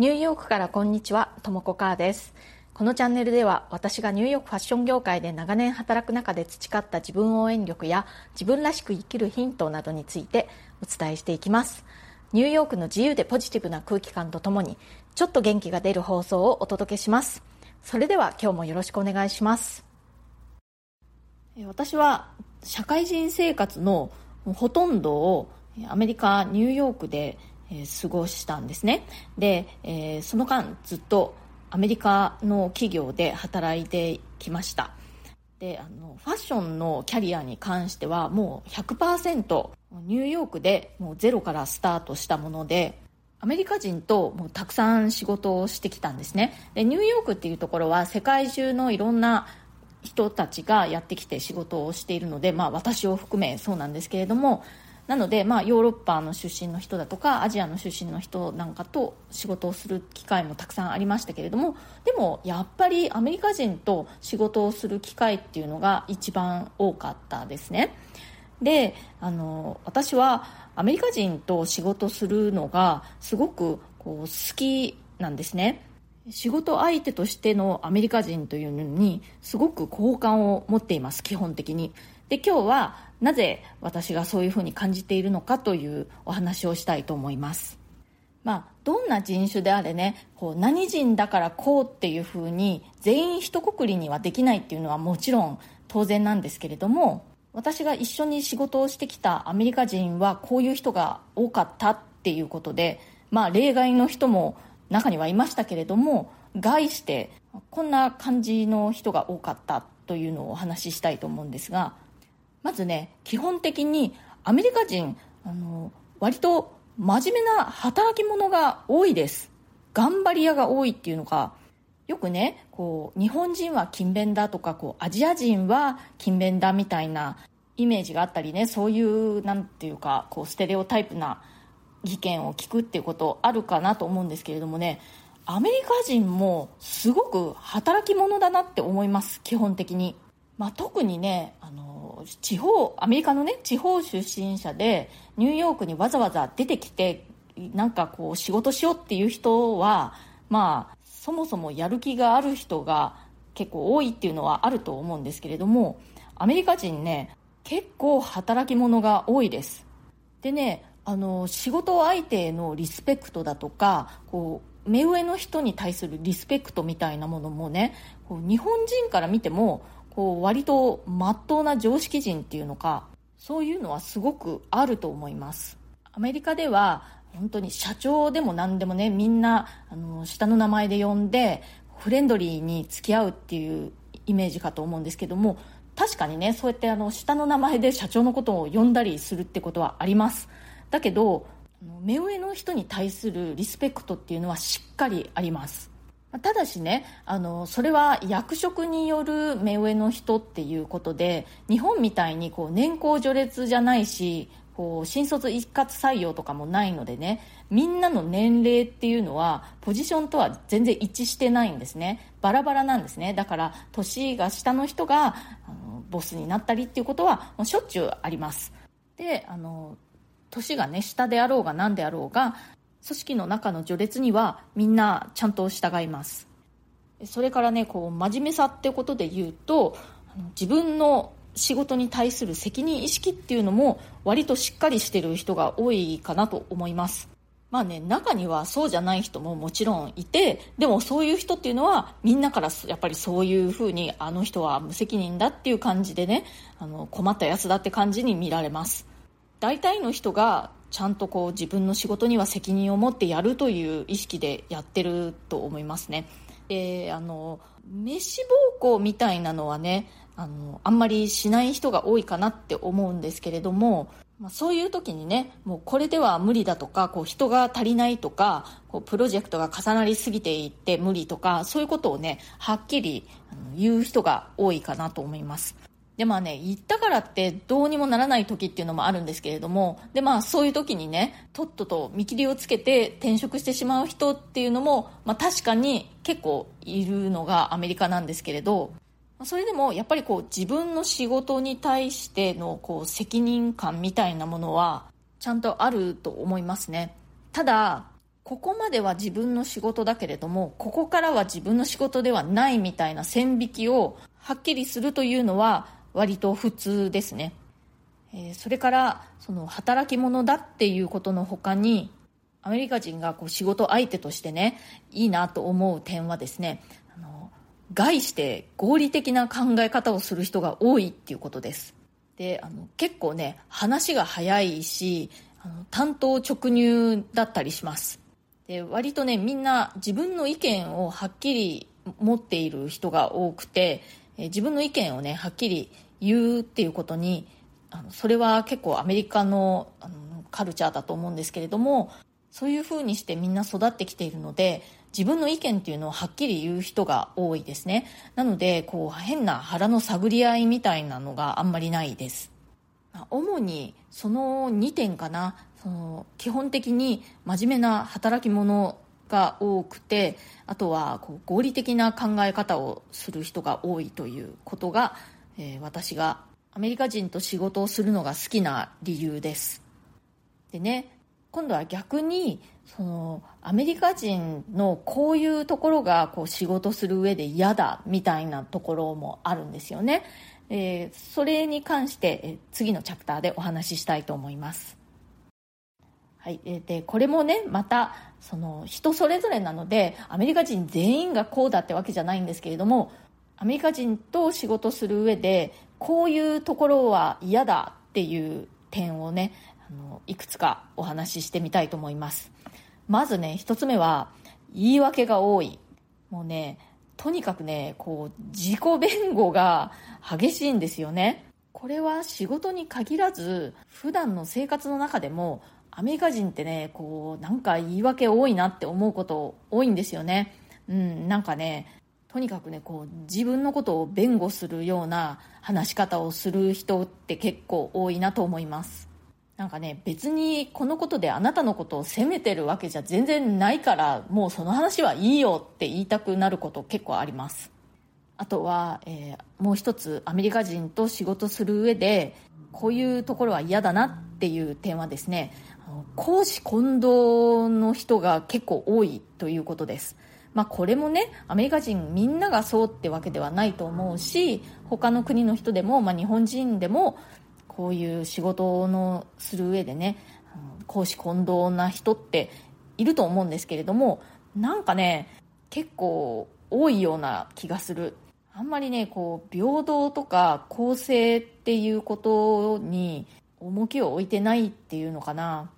ニューヨークからこんにちは、ともこかーです。このチャンネルでは私がニューヨークファッション業界で長年働く中で培った自分応援力や自分らしく生きるヒントなどについてお伝えしていきます。ニューヨークの自由でポジティブな空気感とともにちょっと元気が出る放送をお届けします。それでは今日もよろしくお願いします。私は社会人生活のほとんどをアメリカ・ニューヨークでえー、過ごしたんですね。で、えー、その間ずっとアメリカの企業で働いてきました。であのファッションのキャリアに関してはもう100%ニューヨークでもうゼロからスタートしたものでアメリカ人ともうたくさん仕事をしてきたんですね。でニューヨークっていうところは世界中のいろんな人たちがやってきて仕事をしているので、まあ、私を含めそうなんですけれどもなので、まあ、ヨーロッパの出身の人だとかアジアの出身の人なんかと仕事をする機会もたくさんありましたけれどもでもやっぱりアメリカ人と仕事をする機会っていうのが一番多かったですね。であの私はアメリカ人と仕事するのがすごくこう好きなんですね。仕事相手としてのアメリカ人というのにすごく好感を持っています基本的に。で今日はなぜ私がそういうふうに感じているのかというお話をしたいと思います。まあ、どんな人種であれねこう何人だからこうっていうふうに全員一括りにはできないっていうのはもちろん当然なんですけれども私が一緒に仕事をしてきたアメリカ人はこういう人が多かったっていうことで、まあ、例外の人も中にはいましたけれども概してこんな感じの人が多かったというのをお話ししたいと思うんですがまずね基本的にアメリカ人あの割と真面目な働き者が多いです。頑張り屋が多いっていうのがよくねこう日本人は勤勉だとかこうアジア人は勤勉だみたいなイメージがあったりねそういうなんていうかこうステレオタイプな意見を聞くっていうことあるかなと思うんですけれどもねアメリカ人もすごく働き者だなって思います基本的に、まあ、特にねあの地方アメリカのね地方出身者でニューヨークにわざわざ出てきてなんかこう仕事しようっていう人はまあそもそもやる気がある人が結構多いっていうのはあると思うんですけれどもアメリカ人ね結構働き者が多いです。でねあの仕事相手へのリスペクトだとかこう目上の人に対するリスペクトみたいなものもねこう日本人から見てもこう割とまっとうな常識人っていうのかそういうのはすごくあると思います。アメリカでは本当に社長でも何でもねみんなあの下の名前で呼んでフレンドリーに付き合うっていうイメージかと思うんですけども確かにねそうやってあの下の名前で社長のことを呼んだりするってことはあります。だけど目上の人に対するリスペクトっていうのはしっかりあります。ただしねあのそれは役職による目上の人っていうことで日本みたいにこう年功序列じゃないしこう新卒一括採用とかもないのでねみんなの年齢っていうのはポジションとは全然一致してないんですね。バラバラなんですね。だから年が下の人があのボスになったりっていうことはもうしょっちゅうあります。であの年がね下であろうが何であろうが組織の中の序列にはみんなちゃんと従います。それからねこう真面目さってことで言うと自分の仕事に対する責任意識っていうのも割としっかりしてる人が多いかなと思います。まあね中にはそうじゃない人ももちろんいてでもそういう人っていうのはみんなからやっぱりそういうふうにあの人は無責任だっていう感じでねあの困ったやつだって感じに見られます。大体の人がちゃんとこう自分の仕事には責任を持ってやるという意識でやってると思いますね。であの飯暴行みたいなのはねあのあんまりしない人が多いかなって思うんですけれども、まあ、そういう時にねもうこれでは無理だとかこう人が足りないとかこうプロジェクトが重なりすぎていって無理とかそういうことをねはっきり言う人が多いかなと思いますでまあね言ったからってどうにもならない時っていうのもあるんですけれどもでまあそういう時にねとっとと見切りをつけて転職してしまう人っていうのも、まあ、確かに結構いるのがアメリカなんですけれどそれでもやっぱりこう自分の仕事に対してのこう責任感みたいなものはちゃんとあると思いますね。ただここまでは自分の仕事だけれどもここからは自分の仕事ではないみたいな線引きをはっきりするというのは割と普通ですね、えー、それからその働き者だっていうことの他にアメリカ人がこう仕事相手としてねいいなと思う点はですねあの概して合理的な考え方をする人が多いっていうことです。であの結構ね話が早いしあの担当直入だったりします。で割とねみんな自分の意見をはっきり持っている人が多くてえ自分の意見をねはっきり言うっていうことにあのそれは結構アメリカのあのカルチャーだと思うんですけれどもそういうふうにしてみんな育ってきているので自分の意見っていうのをはっきり言う人が多いですね。なのでこう変な腹の探り合いみたいなのがあんまりないです。主にその2点かな。その基本的に真面目な働き者が多くてあとはこう合理的な考え方をする人が多いということが、えー、私がアメリカ人と仕事をするのが好きな理由です。でね今度は逆にそのアメリカ人のこういうところがこう仕事する上で嫌だみたいなところもあるんですよね、えー、それに関して、え、次のチャプターでお話ししたいと思います。はい、でこれもねまたその人それぞれなのでアメリカ人全員がこうだってわけじゃないんですけれどもアメリカ人と仕事する上でこういうところは嫌だっていう点をねあのいくつかお話ししてみたいと思います。まずね一つ目は言い訳が多い。もうねとにかくねこう自己弁護が激しいんですよね。これは仕事に限らず普段の生活の中でもアメリカ人ってねこうなんか言い訳多いなって思うこと多いんですよね。うんなんかねとにかくねこう自分のことを弁護するような話し方をする人って結構多いなと思います。なんかね別にこのことであなたのことを責めてるわけじゃ全然ないからもうその話はいいよって言いたくなること結構あります。あとは、えー、もう一つアメリカ人と仕事する上でこういうところは嫌だなっていう点はですね公私混同の人が結構多いということです。まあ、これもねアメリカ人みんながそうってわけではないと思うし他の国の人でも、まあ、日本人でもこういう仕事のする上でね公私混同な人っていると思うんですけれどもなんかね結構多いような気がする。あんまりねこう平等とか公正っていうことに重きを置いてないっていうのかな。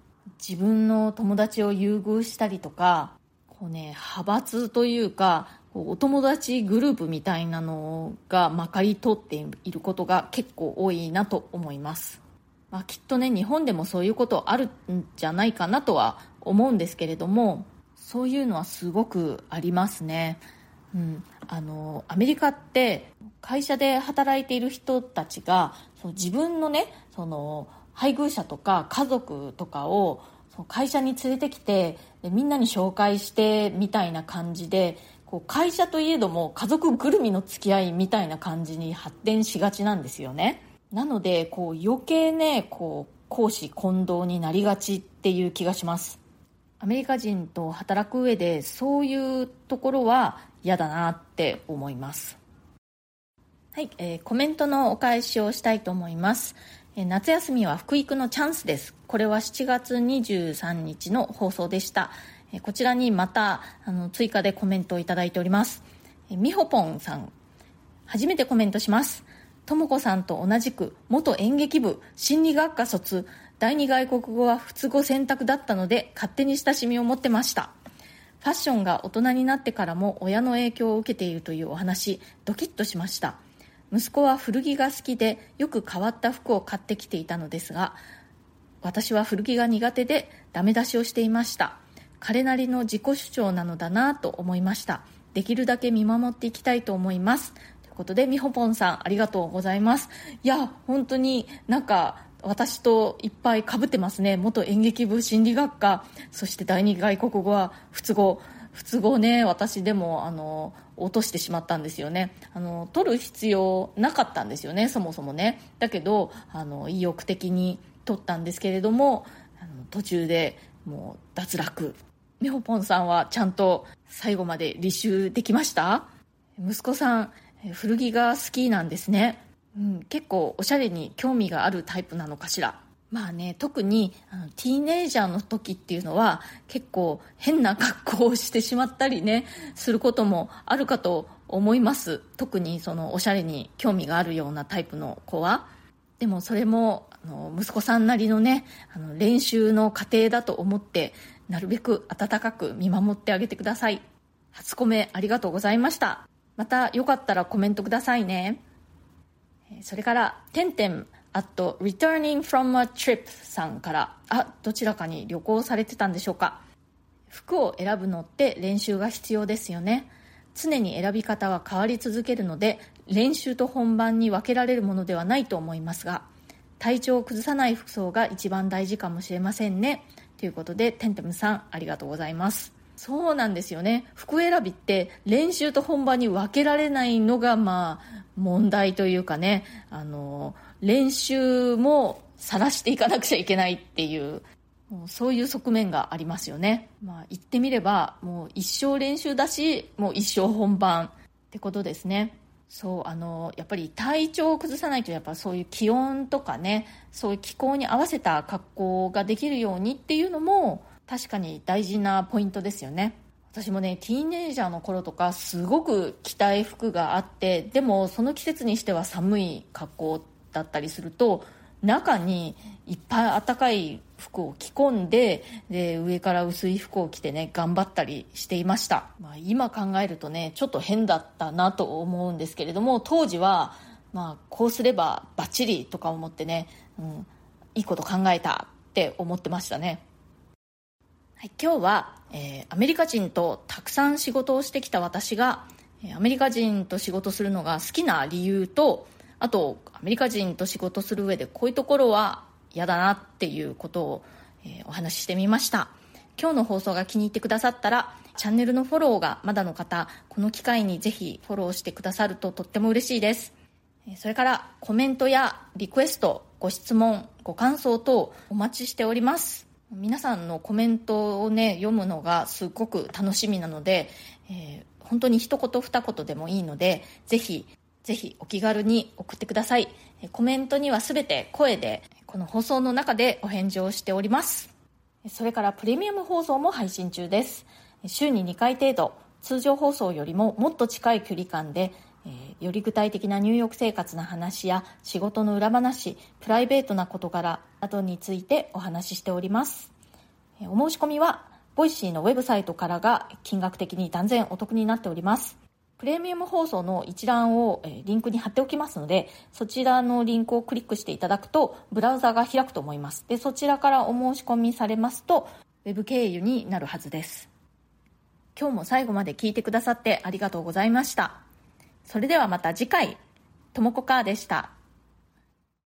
自分の友達を優遇したりとかこうね派閥というかお友達グループみたいなのがまかり通っていることが結構多いなと思います、まあ、きっとね日本でもそういうことあるんじゃないかなとは思うんですけれどもそういうのはすごくありますね、うん、あのアメリカって会社で働いている人たちがその自分のねその配偶者とか家族とかを会社に連れてきてみんなに紹介してみたいな感じでこう会社といえども家族ぐるみの付き合いみたいな感じに発展しがちなんですよね。なのでこう余計ねこう公私混同になりがちっていう気がします。アメリカ人と働く上でそういうところは嫌だなって思います。はい、えー、コメントのお返しをしたいと思います。夏休みは福育のチャンスです。これは7月23日の放送でした。こちらにまたあの追加でコメントをいただいております。みほぽんさん。初めてコメントします。とも子さんと同じく元演劇部心理学科卒第二外国語は普通語選択だったので勝手に親しみを持ってました。ファッションが大人になってからも親の影響を受けているというお話ドキッとしました。息子は古着が好きでよく変わった服を買ってきていたのですが私は古着が苦手でダメ出しをしていました。彼なりの自己主張なのだなと思いました。できるだけ見守っていきたいと思います。ということでみほぽんさんありがとうございます。いや本当になんか私といっぱいかぶってますね。元演劇部心理学科。そして第二外国語は不都合。不都合ね私でもあの落としてしまったんですよね。あの取る必要なかったんですよねそもそもね。だけどあの意欲的に取ったんですけれどもあの途中でもう脱落。みほぽんさんはちゃんと最後まで履修できました？息子さん古着が好きなんですね、うん、結構おしゃれに興味があるタイプなのかしら？まあね特にあのティーネイジャーの時っていうのは結構変な格好をしてしまったりねすることもあるかと思います。特にそのおしゃれに興味があるようなタイプの子は。でもそれもあの息子さんなりのねあの練習の過程だと思ってなるべく温かく見守ってあげてください。初コメありがとうございました。またよかったらコメントくださいね。それから「てんてん。At returning from a trip さんから。あどちらかに旅行されてたんでしょうか。服を選ぶのって練習が必要ですよね。常に選び方は変わり続けるので練習と本番に分けられるものではないと思いますが体調を崩さない服装が一番大事かもしれませんね。ということでテンテムさんありがとうございます。そうなんですよね。服選びって練習と本番に分けられないのがまあ問題というかね。あの練習も晒していかなくちゃいけないっていうもうそういう側面がありますよね、まあ、言ってみればもう一生練習だしもう一生本番ってことですね。そうあのやっぱり体調を崩さないとやっぱそういう気温とかねそういう気候に合わせた格好ができるようにっていうのも確かに大事なポイントですよね。私もねティーネイジャーの頃とかすごく着たい服があってでもその季節にしては寒い格好だったりすると中にいっぱい暖かい服を着込んでで上から薄い服を着てね頑張ったりしていました、まあ、今考えるとねちょっと変だったなと思うんですけれども当時は、まあ、こうすればバッチリとか思ってね、うん、いいこと考えたって思ってましたね。はい、今日は、えー、アメリカ人とたくさん仕事をしてきた私がアメリカ人と仕事するのが好きな理由とあとアメリカ人と仕事する上でこういうところは嫌だなっていうことを、え、お話ししてみました。今日の放送が気に入ってくださったらチャンネルのフォローがまだの方この機会にぜひフォローしてくださるととっても嬉しいです。それからコメントやリクエストご質問ご感想等お待ちしております。皆さんのコメントをね読むのがすごく楽しみなので、えー、本当に一言二言でもいいのでぜひぜひお気軽に送ってください。コメントには全て声でこの放送の中でお返事をしております。それからプレミアム放送も配信中です。週に2回程度通常放送よりももっと近い距離感でえー、より具体的な入浴生活の話や仕事の裏話プライベートな事柄などについてお話ししております、え、お申し込みは Voicy のウェブサイトからが金額的に断然お得になっております。プレミアム放送の一覧を、え、リンクに貼っておきますのでそちらのリンクをクリックしていただくとブラウザが開くと思います。でそちらからお申し込みされますと web 経由になるはずです。今日も最後まで聞いてくださってありがとうございました。それではまた次回、ともこかーでした。